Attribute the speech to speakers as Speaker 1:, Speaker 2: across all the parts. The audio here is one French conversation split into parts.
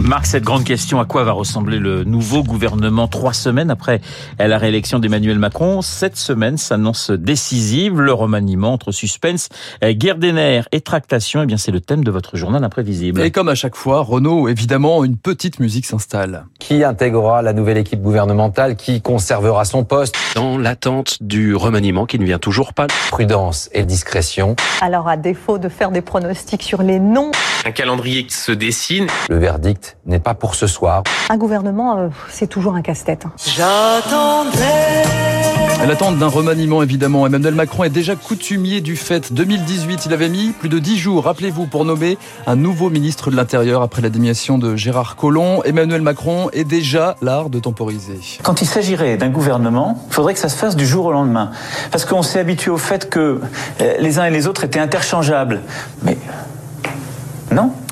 Speaker 1: Marc, cette grande question, à quoi va ressembler le nouveau gouvernement trois semaines après la réélection d'Emmanuel Macron? Cette semaine s'annonce décisive. Le remaniement entre suspense, guerre des nerfs et tractation, eh bien c'est le thème de votre journal imprévisible.
Speaker 2: Et comme à chaque fois, Renault, évidemment, une petite musique s'installe.
Speaker 3: Qui intégrera la nouvelle équipe gouvernementale Qui conservera son poste?
Speaker 4: Dans l'attente du remaniement qui ne vient toujours pas.
Speaker 3: Prudence et discrétion.
Speaker 5: Alors à défaut de faire des pronostics sur les noms,
Speaker 6: un calendrier qui se dessine.
Speaker 3: Le verdict n'est pas pour ce soir.
Speaker 5: Un gouvernement, euh, c'est toujours un casse-tête.
Speaker 2: L'attente d'un remaniement, évidemment. Emmanuel Macron est déjà coutumier du fait. 2018, il avait mis plus de 10 jours, rappelez-vous, pour nommer un nouveau ministre de l'Intérieur après la démission de Gérard Collomb. Emmanuel Macron est déjà l'art de temporiser.
Speaker 7: Quand il s'agirait d'un gouvernement, il faudrait que ça se fasse du jour au lendemain. Parce qu'on s'est habitué au fait que euh, les uns et les autres étaient interchangeables. Mais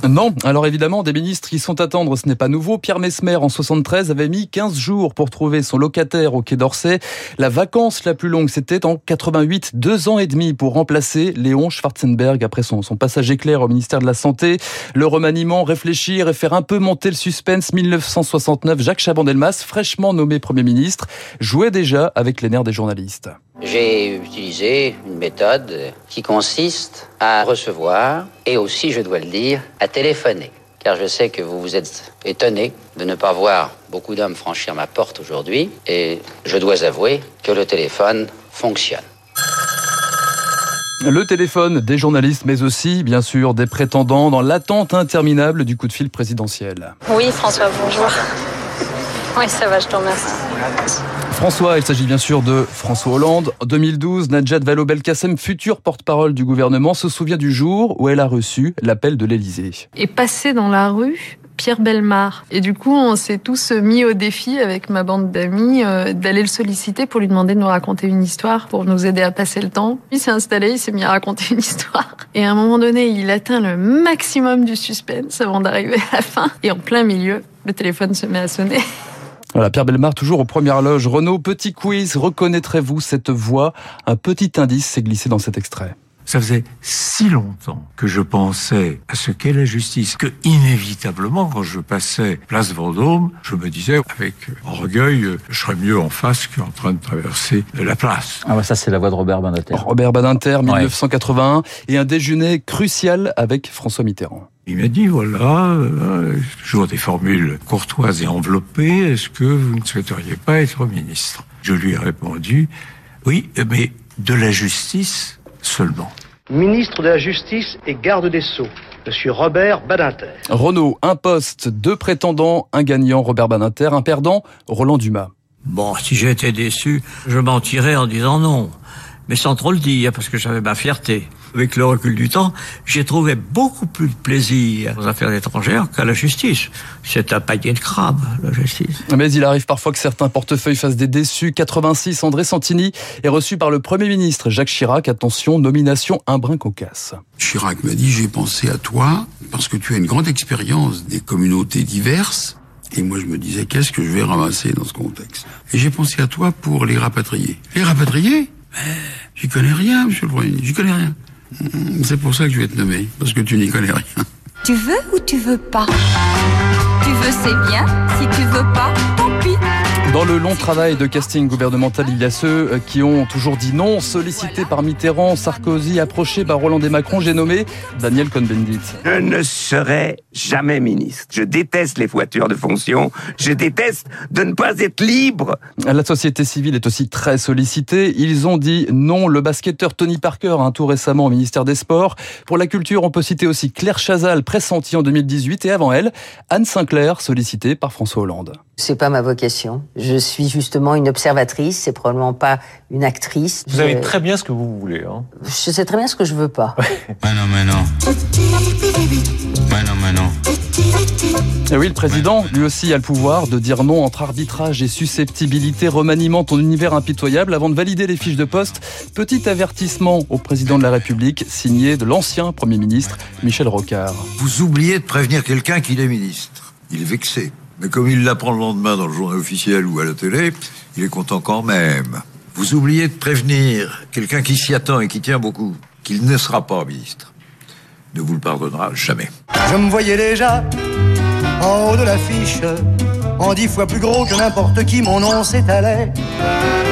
Speaker 7: non.
Speaker 2: Alors évidemment, des ministres qui sont à attendre, ce n'est pas nouveau. Pierre Mesmer, en 73, avait mis 15 jours pour trouver son locataire au Quai d'Orsay. La vacance la plus longue, c'était en 88, deux ans et demi pour remplacer Léon Schwarzenberg après son, son passage éclair au ministère de la Santé. Le remaniement, réfléchir et faire un peu monter le suspense. 1969, Jacques Chaban-Delmas, fraîchement nommé Premier ministre, jouait déjà avec les nerfs des journalistes.
Speaker 8: J'ai utilisé une méthode qui consiste à recevoir et aussi, je dois le dire, à téléphoner. Car je sais que vous vous êtes étonné de ne pas voir beaucoup d'hommes franchir ma porte aujourd'hui et je dois avouer que le téléphone fonctionne.
Speaker 2: Le téléphone des journalistes, mais aussi, bien sûr, des prétendants dans l'attente interminable du coup de fil présidentiel.
Speaker 9: Oui, François, bonjour. Oui, ça va, je te remercie.
Speaker 2: François, il s'agit bien sûr de François Hollande. En 2012, Najat Vallaud-Belkacem, future porte-parole du gouvernement, se souvient du jour où elle a reçu l'appel de l'Élysée.
Speaker 10: Et passé dans la rue, Pierre Belmar. Et du coup, on s'est tous mis au défi avec ma bande d'amis euh, d'aller le solliciter pour lui demander de nous raconter une histoire, pour nous aider à passer le temps. Il s'est installé, il s'est mis à raconter une histoire. Et à un moment donné, il atteint le maximum du suspense avant d'arriver à la fin. Et en plein milieu, le téléphone se met à sonner.
Speaker 2: Voilà, Pierre Belmar, toujours aux premières loges. Renaud, petit quiz, reconnaîtrez-vous cette voix? Un petit indice s'est glissé dans cet extrait.
Speaker 11: Ça faisait si longtemps que je pensais à ce qu'est la justice que inévitablement, quand je passais place Vendôme, je me disais avec orgueil, je serais mieux en face qu'en train de traverser la place.
Speaker 1: Ah ouais, ça c'est la voix de Robert Badinter.
Speaker 2: Robert Badinter, 1981, et un déjeuner crucial avec François Mitterrand.
Speaker 11: Il m'a dit, voilà, euh, toujours des formules courtoises et enveloppées, est-ce que vous ne souhaiteriez pas être ministre? Je lui ai répondu, oui, mais de la justice seulement.
Speaker 12: Ministre de la Justice et garde des Sceaux. Monsieur Robert Badinter.
Speaker 2: Renault, un poste, deux prétendants, un gagnant, Robert Badinter, un perdant, Roland Dumas.
Speaker 13: Bon, si j'étais déçu, je mentirais en disant non mais sans trop le dire, parce que j'avais ma fierté. Avec le recul du temps, j'ai trouvé beaucoup plus de plaisir aux affaires étrangères qu'à la justice. C'est un panier de crabes, la justice.
Speaker 2: Mais il arrive parfois que certains portefeuilles fassent des déçus. 86, André Santini est reçu par le Premier ministre Jacques Chirac. Attention, nomination un brin cocasse.
Speaker 14: Chirac m'a dit, j'ai pensé à toi parce que tu as une grande expérience des communautés diverses. Et moi, je me disais, qu'est-ce que je vais ramasser dans ce contexte? Et j'ai pensé à toi pour les rapatrier. Les rapatrier? Mais j'y connais rien, monsieur le Premier j'y connais rien. C'est pour ça que je vais te nommer, parce que tu n'y connais rien.
Speaker 15: Tu veux ou tu veux pas? Tu veux, c'est bien. Si tu veux pas.
Speaker 2: Dans le long travail de casting gouvernemental, il y a ceux euh, qui ont toujours dit non, sollicités par Mitterrand, Sarkozy, approchés par Roland et Macron, j'ai nommé Daniel Cohn-Bendit.
Speaker 16: Je ne serai jamais ministre. Je déteste les voitures de fonction. Je déteste de ne pas être libre.
Speaker 2: La société civile est aussi très sollicitée. Ils ont dit non. Le basketteur Tony Parker, un tout récemment au ministère des Sports. Pour la culture, on peut citer aussi Claire Chazal, pressentie en 2018, et avant elle, Anne Sinclair, sollicitée par François Hollande.
Speaker 17: C'est pas ma vocation. Je suis justement une observatrice, c'est probablement pas une actrice.
Speaker 18: Vous savez très bien ce que vous voulez. Hein.
Speaker 17: Je sais très bien ce que je veux pas.
Speaker 19: mais non, mais non. Mais non, mais non.
Speaker 2: Et oui, le président, lui aussi, a le pouvoir de dire non entre arbitrage et susceptibilité, remaniement ton univers impitoyable avant de valider les fiches de poste. Petit avertissement au président de la République, signé de l'ancien Premier ministre Michel Rocard.
Speaker 3: Vous oubliez de prévenir quelqu'un qu'il est ministre. Il est vexé. Mais comme il l'apprend le lendemain dans le journal officiel ou à la télé, il est content quand même. Vous oubliez de prévenir quelqu'un qui s'y attend et qui tient beaucoup qu'il ne sera pas ministre. ne vous le pardonnera jamais.
Speaker 10: Je me voyais déjà en haut de l'affiche, en dix fois plus gros que n'importe qui, mon nom s'étalait.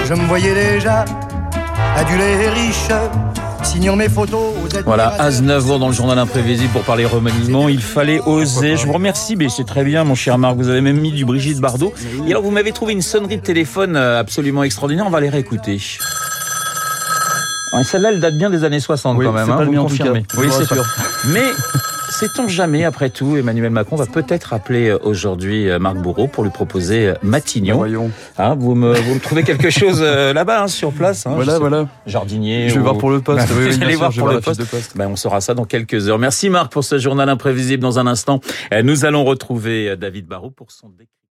Speaker 10: Je me voyais déjà adulé et riche, signant mes photos aux
Speaker 1: Voilà, Aznavour dans le journal imprévisible pour parler remaniement. Il fallait oser. Je vous remercie, mais c'est très bien, mon cher Marc. Vous avez même mis du Brigitte Bardot. Et alors, vous m'avez trouvé une sonnerie de téléphone euh, absolument extraordinaire. On va les réécouter. Ouais, Celle-là, elle date bien des années 60
Speaker 2: Oui,
Speaker 1: quand même. hein,
Speaker 2: pas
Speaker 1: vous confirmez. Oui, c'est sûr. Mais sait-on jamais, après tout, Emmanuel Macron va peut-être appeler euh, aujourd'hui euh, Marc Bourreau pour lui proposer euh, Matignon.
Speaker 2: Voyons.
Speaker 1: Hein, vous, me, vous me trouvez quelque chose euh, là-bas, hein, sur place hein,
Speaker 2: Voilà,
Speaker 1: sais
Speaker 2: voilà.
Speaker 1: Jardinier.
Speaker 2: Je vais
Speaker 1: ou-
Speaker 2: voir pour le poste.
Speaker 1: Bah,
Speaker 2: Oui, sûr,
Speaker 1: voir
Speaker 2: je
Speaker 1: pour le poste. Ben, on saura ça dans quelques heures. Merci Marc pour ce journal imprévisible. Dans un instant, nous allons retrouver David Barrault pour son décret.